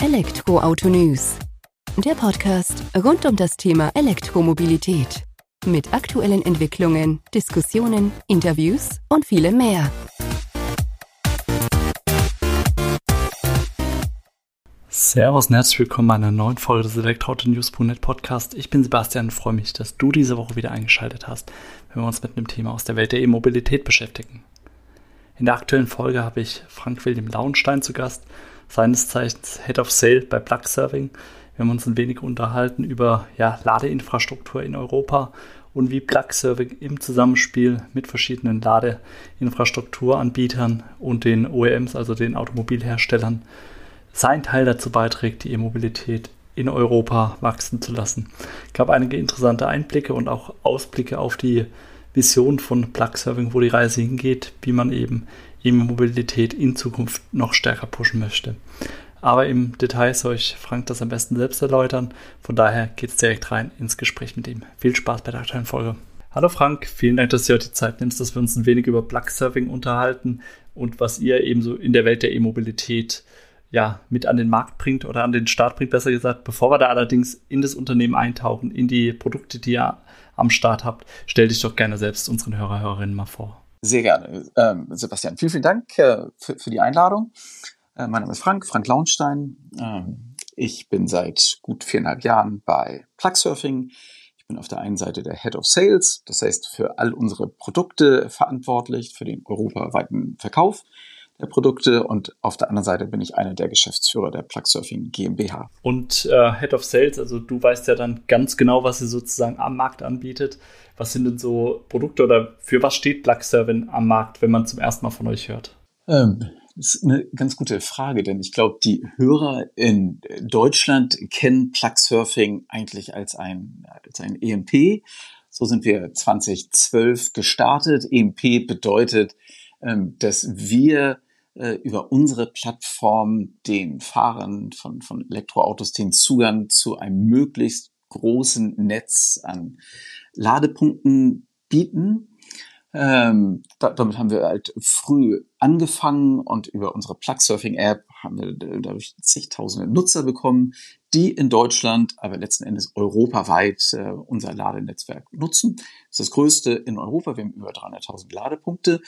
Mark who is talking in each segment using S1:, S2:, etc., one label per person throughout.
S1: Elektroauto News. Der Podcast rund um das Thema Elektromobilität. Mit aktuellen Entwicklungen, Diskussionen, Interviews und vielem mehr.
S2: Servus und herzlich willkommen bei einer neuen Folge des Elektroauto-News.net Podcast. Ich bin Sebastian und freue mich, dass du diese Woche wieder eingeschaltet hast, wenn wir uns mit einem Thema aus der Welt der E-Mobilität beschäftigen. In der aktuellen Folge habe ich Frank William Launstein zu Gast, seines Zeichens Head of Sale bei Plug Serving. Wir haben uns ein wenig unterhalten über ja, Ladeinfrastruktur in Europa und wie Plug Serving im Zusammenspiel mit verschiedenen Ladeinfrastrukturanbietern und den OEMs, also den Automobilherstellern, seinen Teil dazu beiträgt, die E-Mobilität in Europa wachsen zu lassen. Es gab einige interessante Einblicke und auch Ausblicke auf die Vision von Plug Serving, wo die Reise hingeht, wie man eben E-Mobilität in Zukunft noch stärker pushen möchte. Aber im Detail soll ich Frank das am besten selbst erläutern. Von daher geht es direkt rein ins Gespräch mit ihm. Viel Spaß bei der aktuellen Folge. Hallo Frank, vielen Dank, dass du heute die Zeit nimmst, dass wir uns ein wenig über Plug Serving unterhalten und was ihr ebenso in der Welt der E-Mobilität ja, mit an den Markt bringt oder an den Start bringt, besser gesagt. Bevor wir da allerdings in das Unternehmen eintauchen, in die Produkte, die ihr am Start habt, stell dich doch gerne selbst unseren Hörer, Hörerinnen mal vor.
S3: Sehr gerne. Ähm, Sebastian, vielen, vielen Dank äh, für, für, die Einladung. Äh, mein Name ist Frank, Frank Launstein. Ähm, ich bin seit gut viereinhalb Jahren bei Plugsurfing. Ich bin auf der einen Seite der Head of Sales, das heißt für all unsere Produkte verantwortlich, für den europaweiten Verkauf der Produkte und auf der anderen Seite bin ich einer der Geschäftsführer der Plugsurfing GmbH.
S2: Und äh, Head of Sales, also du weißt ja dann ganz genau, was sie sozusagen am Markt anbietet. Was sind denn so Produkte oder für was steht Plugsurfing am Markt, wenn man zum ersten Mal von euch hört?
S3: Ähm, das ist eine ganz gute Frage, denn ich glaube, die Hörer in Deutschland kennen Plugsurfing eigentlich als ein, als ein EMP. So sind wir 2012 gestartet. EMP bedeutet, ähm, dass wir äh, über unsere Plattform den Fahrern von, von Elektroautos den Zugang zu einem möglichst großen Netz an Ladepunkten bieten. Ähm, da, damit haben wir halt früh angefangen und über unsere Plugsurfing-App haben wir dadurch zigtausende Nutzer bekommen, die in Deutschland, aber letzten Endes europaweit äh, unser Ladenetzwerk nutzen. Das ist das größte in Europa. Wir haben über 300.000 Ladepunkte.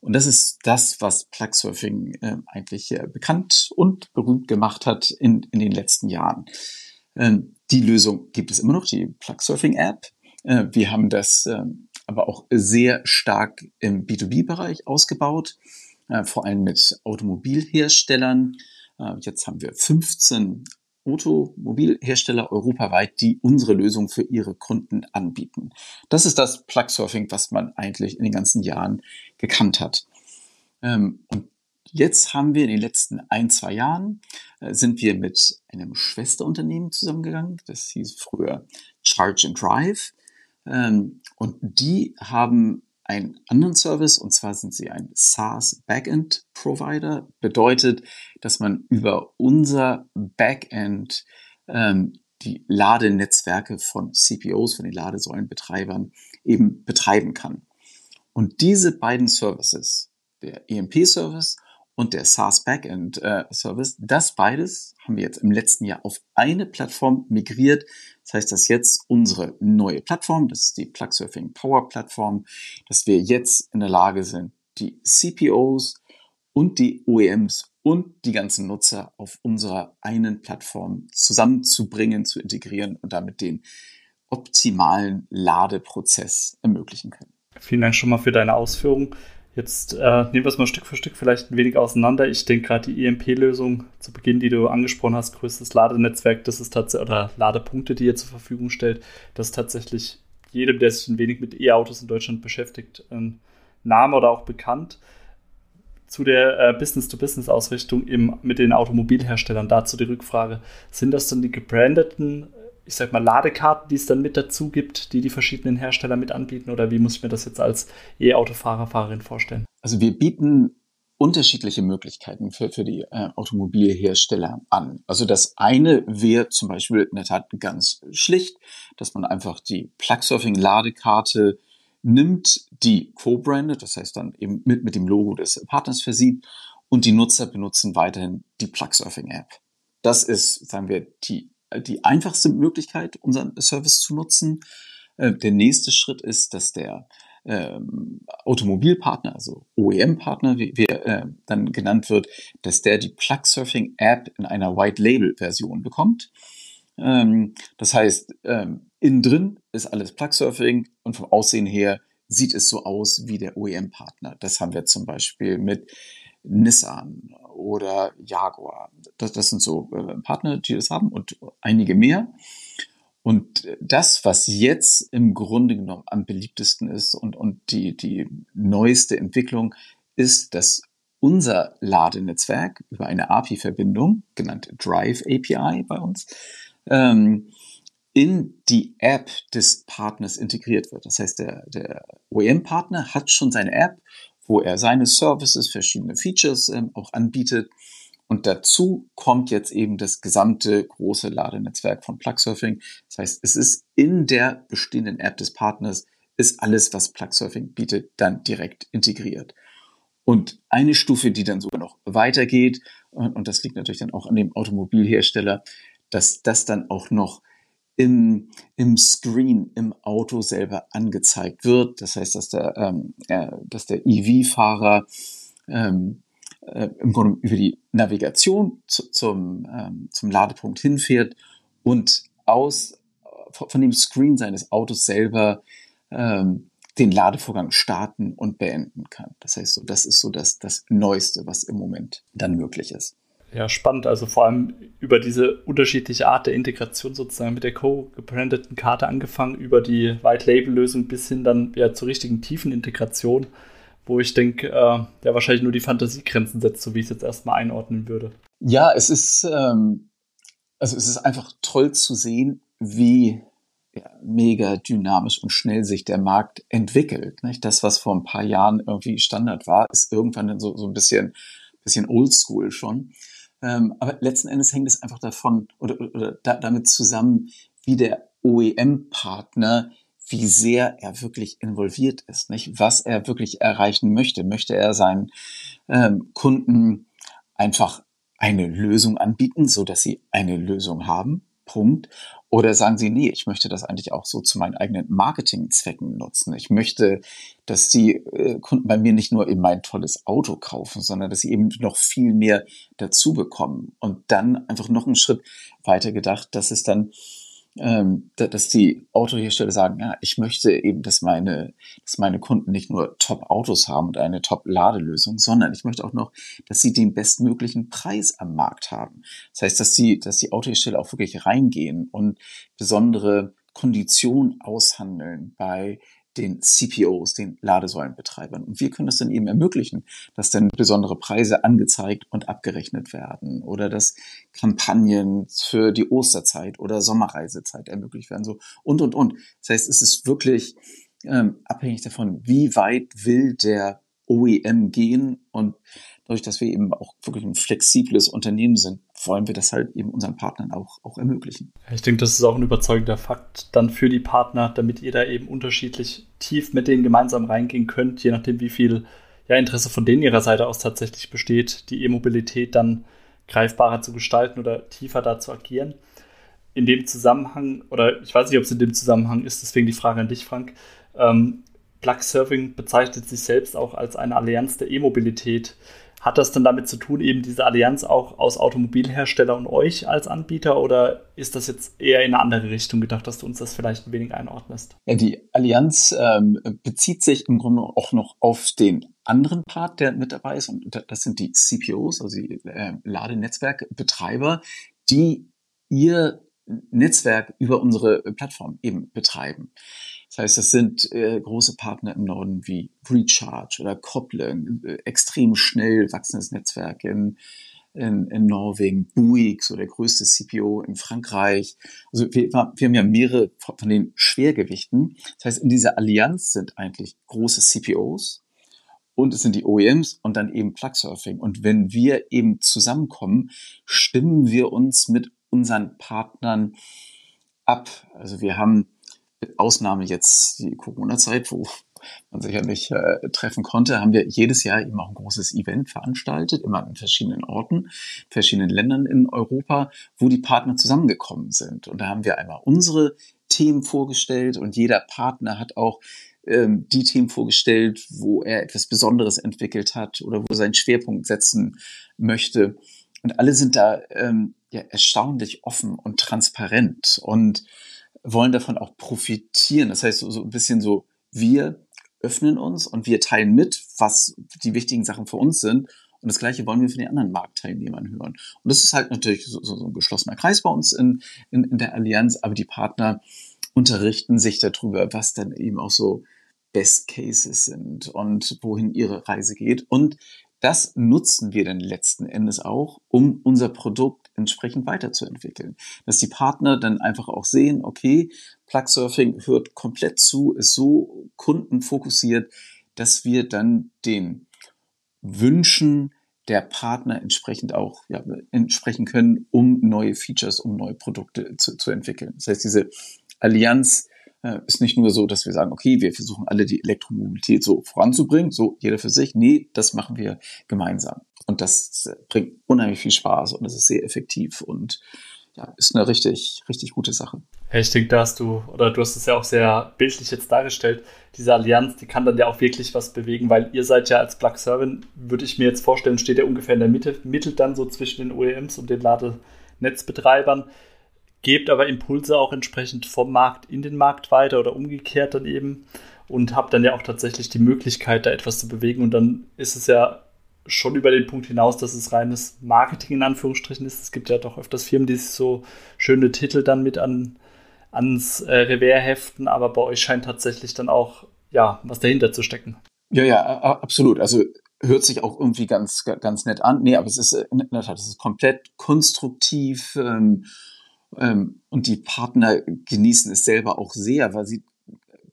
S3: Und das ist das, was Plugsurfing äh, eigentlich äh, bekannt und berühmt gemacht hat in, in den letzten Jahren. Ähm, die Lösung gibt es immer noch, die Plugsurfing-App. Äh, wir haben das ähm, aber auch sehr stark im B2B-Bereich ausgebaut, äh, vor allem mit Automobilherstellern. Äh, jetzt haben wir 15 Automobilhersteller europaweit, die unsere Lösung für ihre Kunden anbieten. Das ist das Plug-Surfing, was man eigentlich in den ganzen Jahren gekannt hat. Ähm, und jetzt haben wir in den letzten ein, zwei Jahren äh, sind wir mit einem Schwesterunternehmen zusammengegangen. Das hieß früher Charge and Drive. Ähm, und die haben einen anderen Service und zwar sind sie ein SaaS Backend Provider. Bedeutet, dass man über unser Backend ähm, die Ladenetzwerke von CPOs, von den Ladesäulenbetreibern eben betreiben kann. Und diese beiden Services, der EMP-Service und der SaaS Backend äh, Service, das beides haben wir jetzt im letzten Jahr auf eine Plattform migriert. Das heißt, dass jetzt unsere neue Plattform, das ist die Plugsurfing Power Plattform, dass wir jetzt in der Lage sind, die CPOs und die OEMs und die ganzen Nutzer auf unserer einen Plattform zusammenzubringen, zu integrieren und damit den optimalen Ladeprozess ermöglichen können.
S2: Vielen Dank schon mal für deine Ausführungen. Jetzt äh, nehmen wir es mal Stück für Stück vielleicht ein wenig auseinander. Ich denke gerade die EMP-Lösung zu Beginn, die du angesprochen hast, größtes Ladenetzwerk, das ist tatsächlich, oder Ladepunkte, die ihr zur Verfügung stellt, das ist tatsächlich jedem, der sich ein wenig mit E-Autos in Deutschland beschäftigt, ein Name oder auch bekannt. Zu der äh, Business-to-Business-Ausrichtung mit den Automobilherstellern, dazu die Rückfrage, sind das dann die gebrandeten ich sag mal, Ladekarten, die es dann mit dazu gibt, die die verschiedenen Hersteller mit anbieten? Oder wie muss ich mir das jetzt als E-Autofahrer, Fahrerin vorstellen?
S3: Also wir bieten unterschiedliche Möglichkeiten für, für die äh, Automobilhersteller an. Also das eine wäre zum Beispiel in der Tat ganz schlicht, dass man einfach die Plugsurfing-Ladekarte nimmt, die co-branded, das heißt dann eben mit, mit dem Logo des Partners versieht und die Nutzer benutzen weiterhin die Plugsurfing-App. Das ist, sagen wir, die, die einfachste Möglichkeit, unseren Service zu nutzen. Äh, der nächste Schritt ist, dass der ähm, Automobilpartner, also OEM-Partner, wie, wie äh, dann genannt wird, dass der die Plug-Surfing-App in einer White-Label-Version bekommt. Ähm, das heißt, ähm, innen drin ist alles Plug-Surfing und vom Aussehen her sieht es so aus wie der OEM-Partner. Das haben wir zum Beispiel mit Nissan oder Jaguar. Das, das sind so äh, Partner, die das haben und einige mehr. Und das, was jetzt im Grunde genommen am beliebtesten ist und, und die, die neueste Entwicklung, ist, dass unser Ladenetzwerk über eine API-Verbindung, genannt Drive API bei uns, ähm, in die App des Partners integriert wird. Das heißt, der, der OEM-Partner hat schon seine App, wo er seine Services, verschiedene Features ähm, auch anbietet. Und dazu kommt jetzt eben das gesamte große Ladenetzwerk von Plugsurfing. Das heißt, es ist in der bestehenden App des Partners, ist alles, was Plugsurfing bietet, dann direkt integriert. Und eine Stufe, die dann sogar noch weitergeht, und das liegt natürlich dann auch an dem Automobilhersteller, dass das dann auch noch im, im Screen im Auto selber angezeigt wird. Das heißt, dass der, ähm, äh, dass der EV-Fahrer ähm, äh, im Grunde über die Navigation zu, zum, ähm, zum Ladepunkt hinfährt und aus von dem Screen seines Autos selber ähm, den Ladevorgang starten und beenden kann. Das heißt, so, das ist so das, das Neueste, was im Moment dann möglich ist
S2: ja, spannend. Also vor allem über diese unterschiedliche Art der Integration sozusagen mit der co-gebrandeten Karte angefangen, über die White-Label-Lösung bis hin dann ja zur richtigen tiefen Integration, wo ich denke, äh, ja wahrscheinlich nur die Fantasiegrenzen setzt, so wie ich es jetzt erstmal einordnen würde.
S3: Ja, es ist, ähm, also es ist einfach toll zu sehen, wie ja, mega dynamisch und schnell sich der Markt entwickelt. Nicht? Das, was vor ein paar Jahren irgendwie Standard war, ist irgendwann so, so ein bisschen, bisschen oldschool schon. Ähm, aber letzten Endes hängt es einfach davon oder, oder da, damit zusammen, wie der OEM-Partner, wie sehr er wirklich involviert ist, nicht? Was er wirklich erreichen möchte. Möchte er seinen ähm, Kunden einfach eine Lösung anbieten, so dass sie eine Lösung haben? Punkt. Oder sagen Sie, nee, ich möchte das eigentlich auch so zu meinen eigenen Marketingzwecken nutzen. Ich möchte, dass die äh, Kunden bei mir nicht nur eben mein tolles Auto kaufen, sondern dass sie eben noch viel mehr dazu bekommen. Und dann einfach noch einen Schritt weiter gedacht, dass es dann ähm, dass die Autohersteller sagen, ja, ich möchte eben, dass meine, dass meine Kunden nicht nur Top-Autos haben und eine Top-Ladelösung, sondern ich möchte auch noch, dass sie den bestmöglichen Preis am Markt haben. Das heißt, dass die, dass die Autohersteller auch wirklich reingehen und besondere Konditionen aushandeln bei den CPOs, den Ladesäulenbetreibern. Und wir können das dann eben ermöglichen, dass dann besondere Preise angezeigt und abgerechnet werden oder dass Kampagnen für die Osterzeit oder Sommerreisezeit ermöglicht werden, so und, und, und. Das heißt, es ist wirklich ähm, abhängig davon, wie weit will der OEM gehen und dadurch, dass wir eben auch wirklich ein flexibles Unternehmen sind, wollen wir das halt eben unseren Partnern auch, auch ermöglichen.
S2: Ich denke, das ist auch ein überzeugender Fakt dann für die Partner, damit ihr da eben unterschiedlich tief mit denen gemeinsam reingehen könnt, je nachdem, wie viel ja, Interesse von denen ihrer Seite aus tatsächlich besteht, die E-Mobilität dann greifbarer zu gestalten oder tiefer da zu agieren. In dem Zusammenhang, oder ich weiß nicht, ob es in dem Zusammenhang ist, deswegen die Frage an dich, Frank. Ähm, Plug Surfing bezeichnet sich selbst auch als eine Allianz der E-Mobilität. Hat das denn damit zu tun, eben diese Allianz auch aus Automobilhersteller und euch als Anbieter oder ist das jetzt eher in eine andere Richtung gedacht, dass du uns das vielleicht ein wenig einordnest?
S3: Ja, die Allianz ähm, bezieht sich im Grunde auch noch auf den anderen Part, der mit dabei ist und das sind die CPOs, also die äh, Ladenetzwerkbetreiber, die ihr Netzwerk über unsere Plattform eben betreiben. Das heißt, das sind äh, große Partner im Norden wie Recharge oder Koppeln, äh, extrem schnell wachsendes Netzwerk in, in, in Norwegen, Bouygues, so der größte CPO in Frankreich. Also wir, wir haben ja mehrere von den Schwergewichten. Das heißt, in dieser Allianz sind eigentlich große CPOs und es sind die OEMs und dann eben Plugsurfing. Und wenn wir eben zusammenkommen, stimmen wir uns mit unseren Partnern ab. Also wir haben Ausnahme jetzt die Corona-Zeit, wo man sicherlich äh, treffen konnte, haben wir jedes Jahr eben auch ein großes Event veranstaltet, immer an verschiedenen Orten, verschiedenen Ländern in Europa, wo die Partner zusammengekommen sind. Und da haben wir einmal unsere Themen vorgestellt und jeder Partner hat auch ähm, die Themen vorgestellt, wo er etwas Besonderes entwickelt hat oder wo er seinen Schwerpunkt setzen möchte. Und alle sind da ähm, ja, erstaunlich offen und transparent und wollen davon auch profitieren. Das heißt, so, so ein bisschen so, wir öffnen uns und wir teilen mit, was die wichtigen Sachen für uns sind. Und das Gleiche wollen wir von den anderen Marktteilnehmern hören. Und das ist halt natürlich so, so, ein geschlossener Kreis bei uns in, in, in der Allianz, aber die Partner unterrichten sich darüber, was dann eben auch so Best Cases sind und wohin ihre Reise geht. Und das nutzen wir dann letzten Endes auch, um unser Produkt entsprechend weiterzuentwickeln. Dass die Partner dann einfach auch sehen, okay, Plugsurfing hört komplett zu, ist so kundenfokussiert, dass wir dann den Wünschen der Partner entsprechend auch ja, entsprechen können, um neue Features, um neue Produkte zu, zu entwickeln. Das heißt, diese Allianz äh, ist nicht nur so, dass wir sagen, okay, wir versuchen alle die Elektromobilität so voranzubringen, so jeder für sich. Nee, das machen wir gemeinsam. Und das bringt unheimlich viel Spaß und es ist sehr effektiv und ja, ist eine richtig, richtig gute Sache.
S2: Hey, ich denke, da hast du, oder du hast es ja auch sehr bildlich jetzt dargestellt, diese Allianz, die kann dann ja auch wirklich was bewegen, weil ihr seid ja als Plug Servant, würde ich mir jetzt vorstellen, steht ja ungefähr in der Mitte, mittelt dann so zwischen den OEMs und den Ladenetzbetreibern gebt aber Impulse auch entsprechend vom Markt in den Markt weiter oder umgekehrt dann eben und habt dann ja auch tatsächlich die Möglichkeit, da etwas zu bewegen. Und dann ist es ja schon über den Punkt hinaus, dass es reines Marketing in Anführungsstrichen ist. Es gibt ja doch öfters Firmen, die sich so schöne Titel dann mit an, ans äh, Revers heften, aber bei euch scheint tatsächlich dann auch ja was dahinter zu stecken.
S3: Ja, ja, absolut. Also hört sich auch irgendwie ganz, ganz nett an. Nee, aber es ist in der Tat, es ist komplett konstruktiv. Ähm, und die Partner genießen es selber auch sehr, weil sie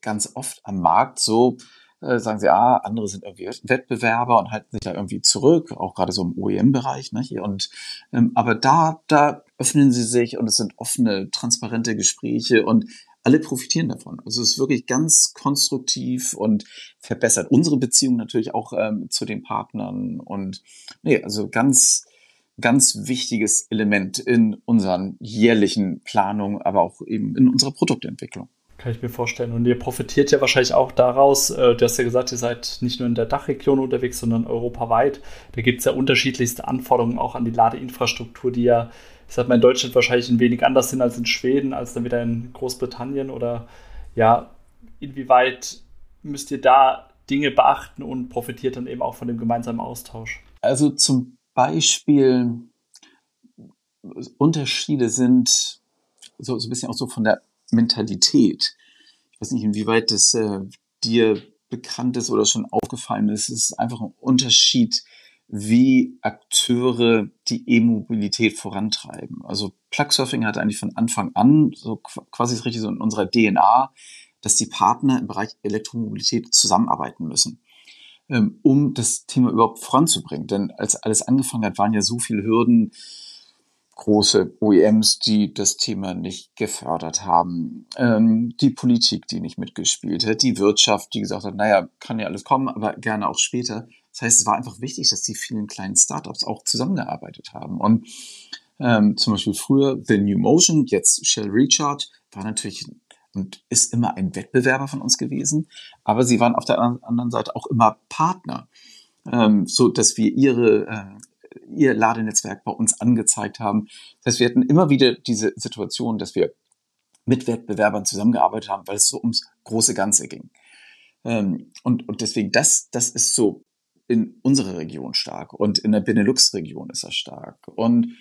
S3: ganz oft am Markt so äh, sagen sie, ah, andere sind irgendwie Wettbewerber und halten sich da irgendwie zurück, auch gerade so im OEM-Bereich. Ne, und ähm, aber da, da öffnen sie sich und es sind offene, transparente Gespräche und alle profitieren davon. Also es ist wirklich ganz konstruktiv und verbessert unsere Beziehung natürlich auch ähm, zu den Partnern und nee, also ganz ganz wichtiges Element in unseren jährlichen Planungen, aber auch eben in unserer Produktentwicklung.
S2: Kann ich mir vorstellen. Und ihr profitiert ja wahrscheinlich auch daraus, äh, du hast ja gesagt, ihr seid nicht nur in der Dachregion unterwegs, sondern europaweit. Da gibt es ja unterschiedlichste Anforderungen auch an die Ladeinfrastruktur, die ja, ich sag mal, in Deutschland wahrscheinlich ein wenig anders sind als in Schweden, als dann wieder in Großbritannien. Oder ja, inwieweit müsst ihr da Dinge beachten und profitiert dann eben auch von dem gemeinsamen Austausch?
S3: Also zum Beispiel Unterschiede sind so, so ein bisschen auch so von der Mentalität. Ich weiß nicht, inwieweit das äh, dir bekannt ist oder schon aufgefallen ist. Es ist einfach ein Unterschied, wie Akteure die E-Mobilität vorantreiben. Also Plugsurfing hat eigentlich von Anfang an so quasi richtig so in unserer DNA, dass die Partner im Bereich Elektromobilität zusammenarbeiten müssen. Ähm, um das Thema überhaupt voranzubringen. Denn als alles angefangen hat, waren ja so viele Hürden, große OEMs, die das Thema nicht gefördert haben, ähm, die Politik, die nicht mitgespielt hat, die Wirtschaft, die gesagt hat, naja, kann ja alles kommen, aber gerne auch später. Das heißt, es war einfach wichtig, dass die vielen kleinen Startups auch zusammengearbeitet haben. Und ähm, zum Beispiel früher The New Motion, jetzt Shell Recharge, war natürlich und ist immer ein Wettbewerber von uns gewesen, aber sie waren auf der anderen Seite auch immer Partner, ähm, so dass wir ihre äh, ihr Ladenetzwerk bei uns angezeigt haben. Das heißt, wir hatten immer wieder diese Situation, dass wir mit Wettbewerbern zusammengearbeitet haben, weil es so ums große Ganze ging. Ähm, und, und deswegen, das, das ist so in unserer Region stark und in der Benelux-Region ist das stark. Und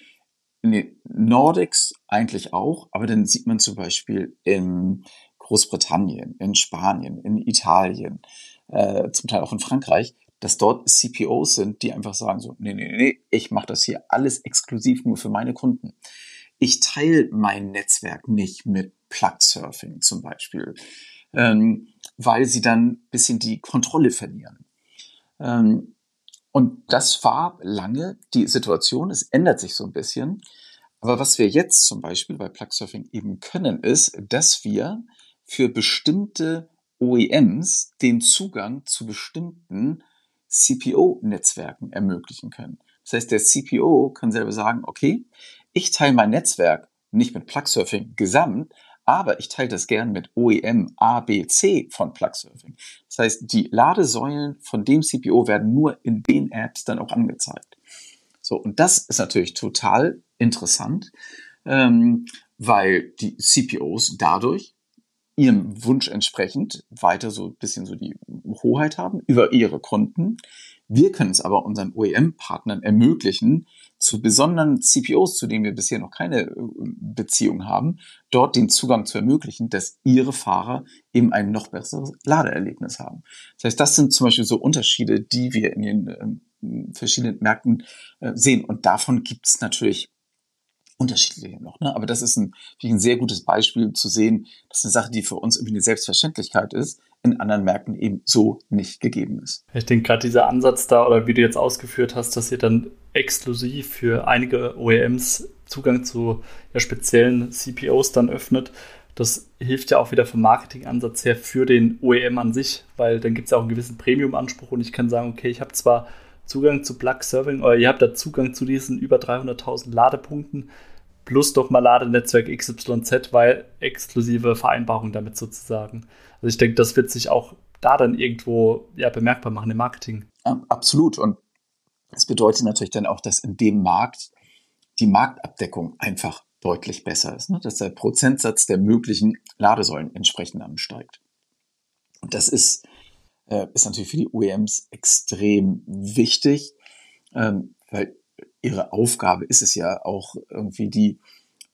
S3: in Nordics eigentlich auch, aber dann sieht man zum Beispiel in Großbritannien, in Spanien, in Italien, äh, zum Teil auch in Frankreich, dass dort CPOs sind, die einfach sagen so, nee, nee, nee, ich mache das hier alles exklusiv nur für meine Kunden. Ich teile mein Netzwerk nicht mit Plug-Surfing zum Beispiel, ähm, weil sie dann bisschen die Kontrolle verlieren. Ähm, und das war lange die Situation. Es ändert sich so ein bisschen. Aber was wir jetzt zum Beispiel bei Plugsurfing eben können, ist, dass wir für bestimmte OEMs den Zugang zu bestimmten CPO-Netzwerken ermöglichen können. Das heißt, der CPO kann selber sagen, okay, ich teile mein Netzwerk nicht mit Plugsurfing gesamt, aber ich teile das gern mit OEM A, B, C von Plugsurfing. Das heißt, die Ladesäulen von dem CPO werden nur in den Apps dann auch angezeigt. So, und das ist natürlich total interessant, ähm, weil die CPOs dadurch ihrem Wunsch entsprechend weiter so ein bisschen so die Hoheit haben über ihre Kunden. Wir können es aber unseren OEM-Partnern ermöglichen, zu besonderen CPOs, zu denen wir bisher noch keine äh, Beziehung haben, dort den Zugang zu ermöglichen, dass ihre Fahrer eben ein noch besseres Ladeerlebnis haben. Das heißt, das sind zum Beispiel so Unterschiede, die wir in den äh, verschiedenen Märkten äh, sehen. Und davon gibt es natürlich unterschiedliche noch. Ne? Aber das ist ein, ein sehr gutes Beispiel zu sehen, dass eine Sache, die für uns irgendwie eine Selbstverständlichkeit ist, in anderen Märkten eben so nicht gegeben ist.
S2: Ich denke gerade dieser Ansatz da, oder wie du jetzt ausgeführt hast, dass ihr dann exklusiv für einige OEMs Zugang zu ja, speziellen CPOs dann öffnet, das hilft ja auch wieder vom Marketingansatz her für den OEM an sich, weil dann gibt es ja auch einen gewissen Premium-Anspruch und ich kann sagen, okay, ich habe zwar Zugang zu Plug Serving oder ihr habt da Zugang zu diesen über 300.000 Ladepunkten plus doch mal Ladenetzwerk XYZ, weil exklusive Vereinbarung damit sozusagen. Also ich denke, das wird sich auch da dann irgendwo ja, bemerkbar machen im Marketing.
S3: Absolut. Und das bedeutet natürlich dann auch, dass in dem Markt die Marktabdeckung einfach deutlich besser ist, ne? dass der Prozentsatz der möglichen Ladesäulen entsprechend ansteigt. Und das ist äh, ist natürlich für die OEMs extrem wichtig, ähm, weil ihre Aufgabe ist es ja auch irgendwie die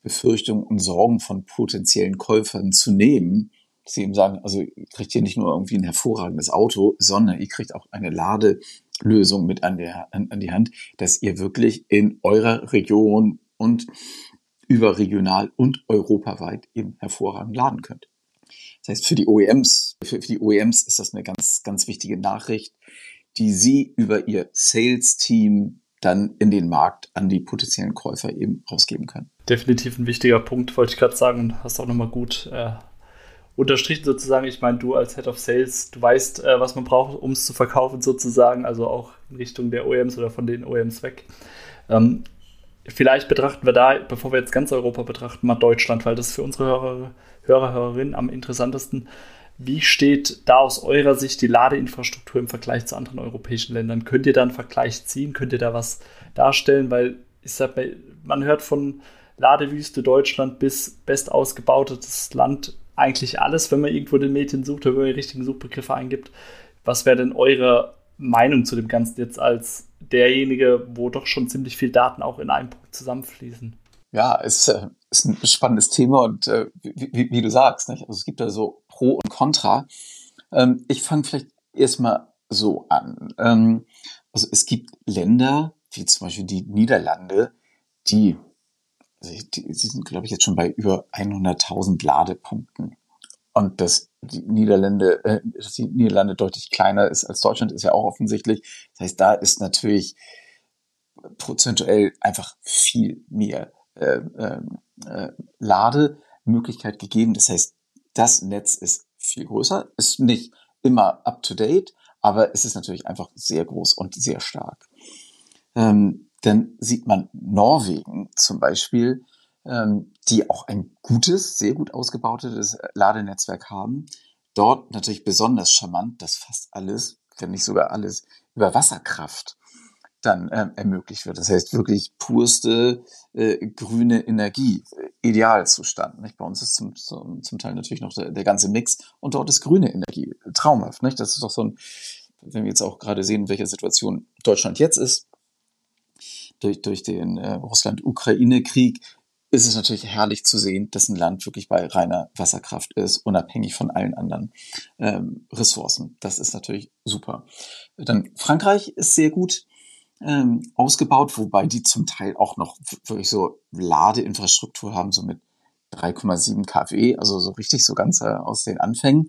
S3: Befürchtungen und Sorgen von potenziellen Käufern zu nehmen. Dass sie eben sagen, also ihr kriegt hier nicht nur irgendwie ein hervorragendes Auto, sondern ihr kriegt auch eine Ladelösung mit an, der, an, an die Hand, dass ihr wirklich in eurer Region und überregional und europaweit eben hervorragend laden könnt. Das heißt, für die OEMs, für, für die OEMs ist das eine ganz, ganz wichtige Nachricht, die sie über ihr Sales-Team dann in den Markt an die potenziellen Käufer eben rausgeben können.
S2: Definitiv ein wichtiger Punkt, wollte ich gerade sagen und hast auch nochmal gut äh, unterstrichen sozusagen. Ich meine, du als Head of Sales, du weißt, äh, was man braucht, um es zu verkaufen sozusagen, also auch in Richtung der OEMs oder von den OEMs weg. Ähm, vielleicht betrachten wir da, bevor wir jetzt ganz Europa betrachten, mal Deutschland, weil das für unsere Hörer Hörer, Hörerinnen am interessantesten. Wie steht da aus eurer Sicht die Ladeinfrastruktur im Vergleich zu anderen europäischen Ländern? Könnt ihr da einen Vergleich ziehen? Könnt ihr da was darstellen? Weil ich sag mal, man hört von Ladewüste Deutschland bis best ausgebautetes Land eigentlich alles, wenn man irgendwo den Medien sucht oder wenn man die richtigen Suchbegriffe eingibt. Was wäre denn eure Meinung zu dem Ganzen jetzt als derjenige, wo doch schon ziemlich viel Daten auch in einem Punkt zusammenfließen?
S3: Ja, es äh, ist ein spannendes Thema und äh, wie, wie, wie, du sagst, nicht? also es gibt da so Pro und Contra. Ähm, ich fange vielleicht erstmal so an. Ähm, also es gibt Länder, wie zum Beispiel die Niederlande, die, also die, sind, glaube ich, jetzt schon bei über 100.000 Ladepunkten. Und dass die Niederlande, äh, dass die Niederlande deutlich kleiner ist als Deutschland, ist ja auch offensichtlich. Das heißt, da ist natürlich prozentuell einfach viel mehr äh, ähm, äh, Lademöglichkeit gegeben. Das heißt, das Netz ist viel größer, ist nicht immer up to date, aber es ist natürlich einfach sehr groß und sehr stark. Ähm, dann sieht man Norwegen zum Beispiel, ähm, die auch ein gutes, sehr gut ausgebautes Ladenetzwerk haben. Dort natürlich besonders charmant, dass fast alles, wenn nicht sogar alles, über Wasserkraft dann äh, ermöglicht wird. Das heißt wirklich purste äh, grüne Energie, Idealzustand. Nicht? Bei uns ist zum, zum, zum Teil natürlich noch der, der ganze Mix und dort ist grüne Energie traumhaft. Nicht? Das ist doch so ein, wenn wir jetzt auch gerade sehen, in welcher Situation Deutschland jetzt ist, durch, durch den äh, Russland-Ukraine-Krieg, ist es natürlich herrlich zu sehen, dass ein Land wirklich bei reiner Wasserkraft ist, unabhängig von allen anderen ähm, Ressourcen. Das ist natürlich super. Dann Frankreich ist sehr gut ähm, ausgebaut, wobei die zum Teil auch noch wirklich so Ladeinfrastruktur haben, so mit 3,7 kW, also so richtig so ganz äh, aus den Anfängen.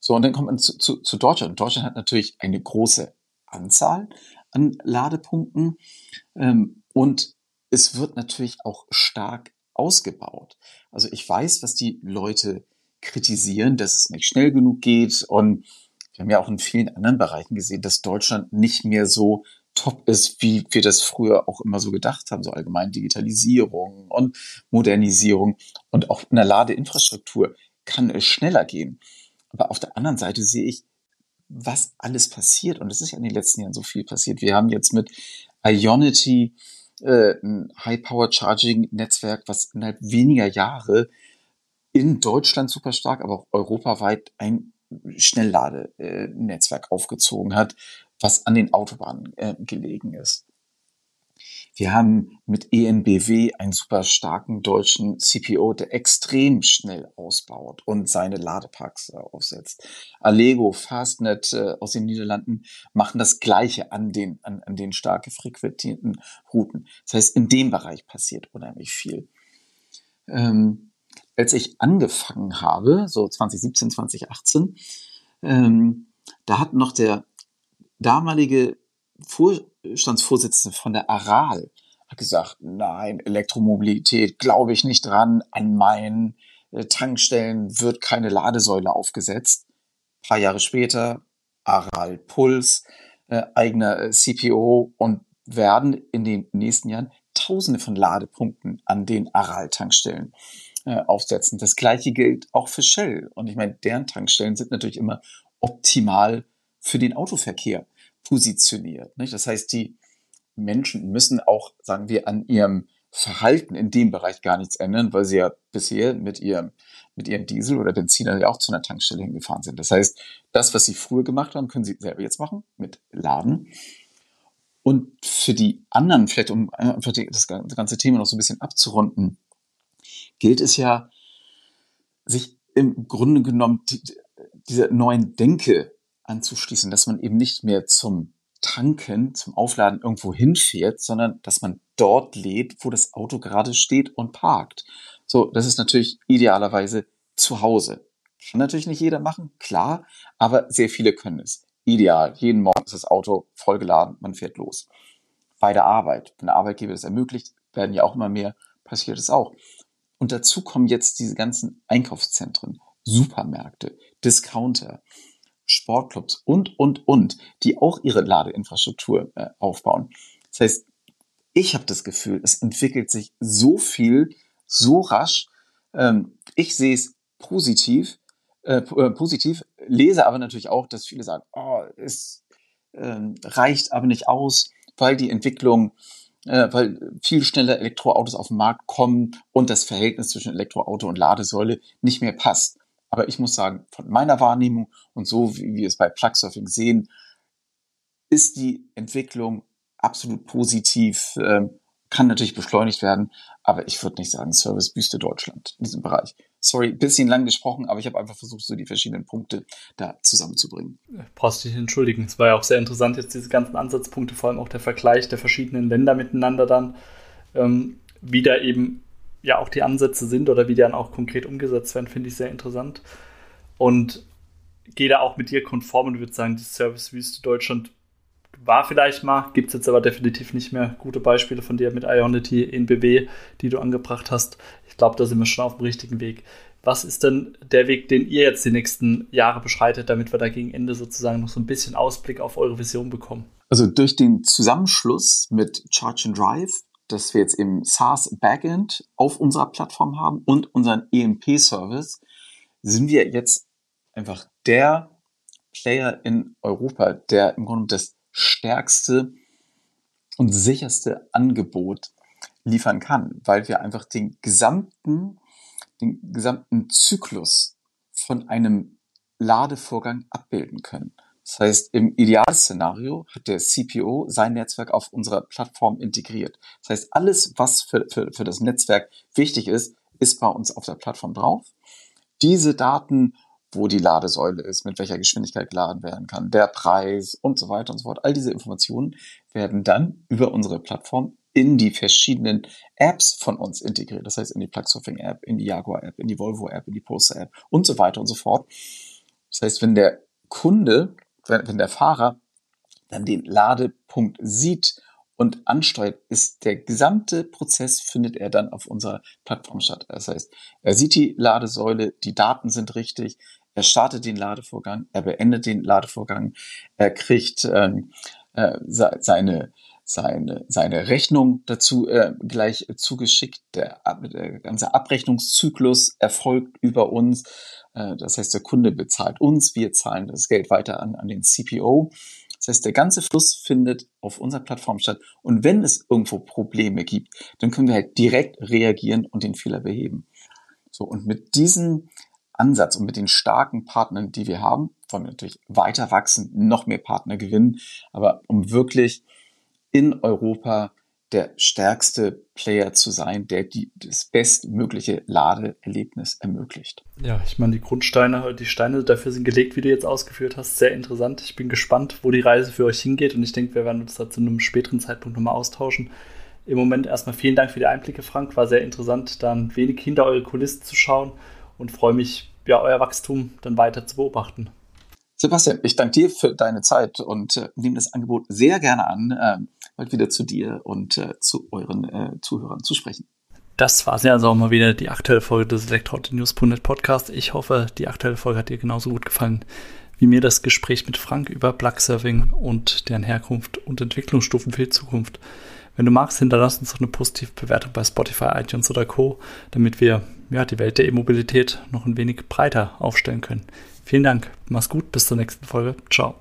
S3: So, und dann kommt man zu, zu, zu Deutschland. Deutschland hat natürlich eine große Anzahl an Ladepunkten ähm, und es wird natürlich auch stark ausgebaut. Also ich weiß, was die Leute kritisieren, dass es nicht schnell genug geht. Und wir haben ja auch in vielen anderen Bereichen gesehen, dass Deutschland nicht mehr so top ist, wie wir das früher auch immer so gedacht haben, so allgemein Digitalisierung und Modernisierung und auch in der Ladeinfrastruktur kann es schneller gehen. Aber auf der anderen Seite sehe ich, was alles passiert und es ist ja in den letzten Jahren so viel passiert. Wir haben jetzt mit Ionity äh, ein High-Power-Charging-Netzwerk, was innerhalb weniger Jahre in Deutschland super stark, aber auch europaweit ein Schnellladenetzwerk aufgezogen hat, was an den Autobahnen äh, gelegen ist. Wir haben mit ENBW einen super starken deutschen CPO, der extrem schnell ausbaut und seine Ladeparks äh, aufsetzt. Allego, Fastnet äh, aus den Niederlanden machen das Gleiche an den, an, an den stark frequentierten Routen. Das heißt, in dem Bereich passiert unheimlich viel. Ähm, als ich angefangen habe, so 2017, 2018, ähm, da hat noch der damalige Vorstandsvorsitzende von der Aral hat gesagt, nein, Elektromobilität glaube ich nicht dran, an meinen äh, Tankstellen wird keine Ladesäule aufgesetzt. Ein paar Jahre später, Aral Puls, äh, eigener äh, CPO und werden in den nächsten Jahren Tausende von Ladepunkten an den Aral-Tankstellen äh, aufsetzen. Das gleiche gilt auch für Shell. Und ich meine, deren Tankstellen sind natürlich immer optimal für den Autoverkehr positioniert. Nicht? Das heißt, die Menschen müssen auch, sagen wir, an ihrem Verhalten in dem Bereich gar nichts ändern, weil sie ja bisher mit ihrem, mit ihrem Diesel oder Benziner ja auch zu einer Tankstelle hingefahren sind. Das heißt, das, was sie früher gemacht haben, können sie selber jetzt machen mit Laden. Und für die anderen, vielleicht um einfach das ganze Thema noch so ein bisschen abzurunden, gilt es ja, sich im Grunde genommen dieser neuen Denke anzuschließen, dass man eben nicht mehr zum Tanken, zum Aufladen irgendwo hinfährt, sondern dass man dort lädt, wo das Auto gerade steht und parkt. So, das ist natürlich idealerweise zu Hause. Kann natürlich nicht jeder machen, klar, aber sehr viele können es. Ideal. Jeden Morgen ist das Auto vollgeladen, man fährt los. Bei der Arbeit, wenn der Arbeitgeber das ermöglicht, werden ja auch immer mehr, passiert es auch. Und dazu kommen jetzt diese ganzen Einkaufszentren, Supermärkte, Discounter, Sportclubs und, und, und, die auch ihre Ladeinfrastruktur äh, aufbauen. Das heißt, ich habe das Gefühl, es entwickelt sich so viel, so rasch. Ähm, ich sehe es positiv, äh, äh, positiv, lese aber natürlich auch, dass viele sagen, oh, es ähm, reicht aber nicht aus, weil die Entwicklung, äh, weil viel schneller Elektroautos auf den Markt kommen und das Verhältnis zwischen Elektroauto und Ladesäule nicht mehr passt. Aber ich muss sagen, von meiner Wahrnehmung und so wie wir es bei Plugsurfing sehen, ist die Entwicklung absolut positiv, äh, kann natürlich beschleunigt werden, aber ich würde nicht sagen Servicebüste Deutschland in diesem Bereich. Sorry, bisschen lang gesprochen, aber ich habe einfach versucht, so die verschiedenen Punkte da zusammenzubringen.
S2: Brauchst dich entschuldigen. Es war ja auch sehr interessant, jetzt diese ganzen Ansatzpunkte, vor allem auch der Vergleich der verschiedenen Länder miteinander dann, ähm, wie eben ja auch die Ansätze sind oder wie die dann auch konkret umgesetzt werden, finde ich sehr interessant. Und gehe da auch mit dir konform und würde sagen, die Servicewüste Deutschland war vielleicht mal, gibt es jetzt aber definitiv nicht mehr. Gute Beispiele von dir mit Ionity in BW, die du angebracht hast. Ich glaube, da sind wir schon auf dem richtigen Weg. Was ist denn der Weg, den ihr jetzt die nächsten Jahre beschreitet, damit wir da gegen Ende sozusagen noch so ein bisschen Ausblick auf eure Vision bekommen?
S3: Also durch den Zusammenschluss mit Charge and Drive dass wir jetzt im SaaS Backend auf unserer Plattform haben und unseren EMP-Service, sind wir jetzt einfach der Player in Europa, der im Grunde das stärkste und sicherste Angebot liefern kann, weil wir einfach den gesamten, den gesamten Zyklus von einem Ladevorgang abbilden können. Das heißt, im Idealszenario hat der CPO sein Netzwerk auf unserer Plattform integriert. Das heißt, alles, was für, für, für das Netzwerk wichtig ist, ist bei uns auf der Plattform drauf. Diese Daten, wo die Ladesäule ist, mit welcher Geschwindigkeit geladen werden kann, der Preis und so weiter und so fort, all diese Informationen werden dann über unsere Plattform in die verschiedenen Apps von uns integriert. Das heißt, in die Plugsurfing-App, in die Jaguar-App, in die Volvo-App, in die Poster-App und so weiter und so fort. Das heißt, wenn der Kunde wenn, der Fahrer dann den Ladepunkt sieht und ansteuert, ist der gesamte Prozess findet er dann auf unserer Plattform statt. Das heißt, er sieht die Ladesäule, die Daten sind richtig, er startet den Ladevorgang, er beendet den Ladevorgang, er kriegt ähm, äh, seine seine, seine Rechnung dazu äh, gleich zugeschickt. Der, der ganze Abrechnungszyklus erfolgt über uns. Äh, das heißt, der Kunde bezahlt uns, wir zahlen das Geld weiter an, an den CPO. Das heißt, der ganze Fluss findet auf unserer Plattform statt. Und wenn es irgendwo Probleme gibt, dann können wir halt direkt reagieren und den Fehler beheben. So, und mit diesem Ansatz und mit den starken Partnern, die wir haben, wollen wir natürlich weiter wachsen, noch mehr Partner gewinnen. Aber um wirklich in Europa der stärkste Player zu sein, der die, das bestmögliche Ladeerlebnis ermöglicht.
S2: Ja, ich meine, die Grundsteine, die Steine dafür sind gelegt, wie du jetzt ausgeführt hast. Sehr interessant. Ich bin gespannt, wo die Reise für euch hingeht und ich denke, wir werden uns da zu einem späteren Zeitpunkt nochmal austauschen. Im Moment erstmal vielen Dank für die Einblicke, Frank. War sehr interessant, da ein wenig hinter eure Kulissen zu schauen und freue mich, ja, euer Wachstum dann weiter zu beobachten.
S3: Sebastian, ich danke dir für deine Zeit und äh, nehme das Angebot sehr gerne an, äh, bald wieder zu dir und äh, zu euren äh, Zuhörern zu sprechen.
S2: Das war ja also auch mal wieder die aktuelle Folge des Elektroauto-News.net Podcast. Ich hoffe, die aktuelle Folge hat dir genauso gut gefallen wie mir das Gespräch mit Frank über Plug-Surfing und deren Herkunft und Entwicklungsstufen für die Zukunft. Wenn du magst, hinterlass uns doch eine positive Bewertung bei Spotify, iTunes oder Co., damit wir ja, die Welt der E-Mobilität noch ein wenig breiter aufstellen können. Vielen Dank. Mach's gut. Bis zur nächsten Folge. Ciao.